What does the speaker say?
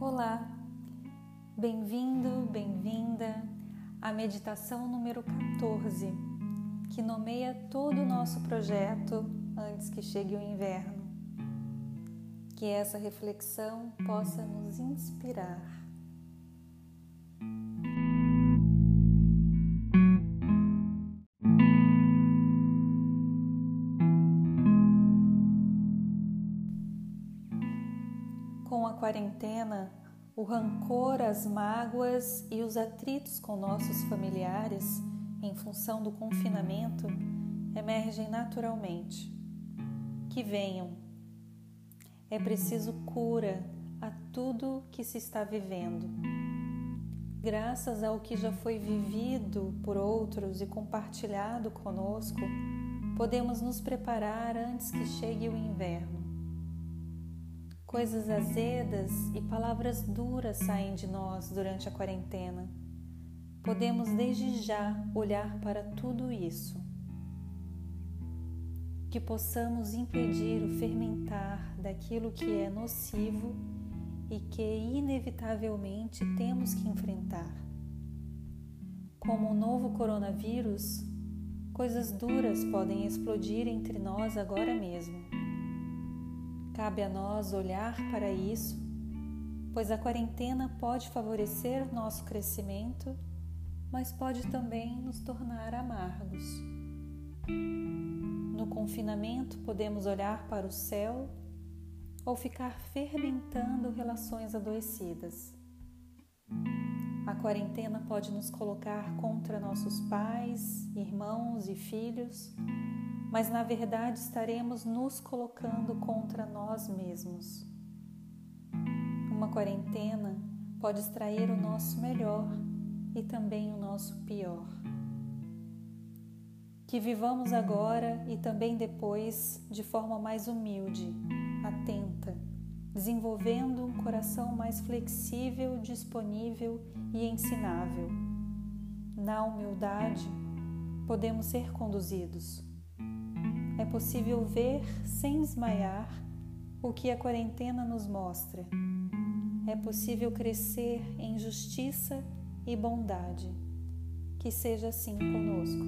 Olá, bem-vindo, bem-vinda à meditação número 14, que nomeia todo o nosso projeto antes que chegue o inverno. Que essa reflexão possa nos inspirar. Com a quarentena, o rancor, as mágoas e os atritos com nossos familiares, em função do confinamento, emergem naturalmente. Que venham. É preciso cura a tudo que se está vivendo. Graças ao que já foi vivido por outros e compartilhado conosco, podemos nos preparar antes que chegue o inverno. Coisas azedas e palavras duras saem de nós durante a quarentena. Podemos desde já olhar para tudo isso. Que possamos impedir o fermentar daquilo que é nocivo e que inevitavelmente temos que enfrentar. Como o novo coronavírus, coisas duras podem explodir entre nós agora mesmo Cabe a nós olhar para isso, pois a quarentena pode favorecer nosso crescimento, mas pode também nos tornar amargos. No confinamento, podemos olhar para o céu ou ficar fermentando relações adoecidas. A quarentena pode nos colocar contra nossos pais, irmãos e filhos mas na verdade estaremos nos colocando contra nós mesmos. Uma quarentena pode extrair o nosso melhor e também o nosso pior. Que vivamos agora e também depois de forma mais humilde, atenta, desenvolvendo um coração mais flexível, disponível e ensinável. Na humildade, podemos ser conduzidos é possível ver sem esmaiar o que a quarentena nos mostra. É possível crescer em justiça e bondade. Que seja assim conosco.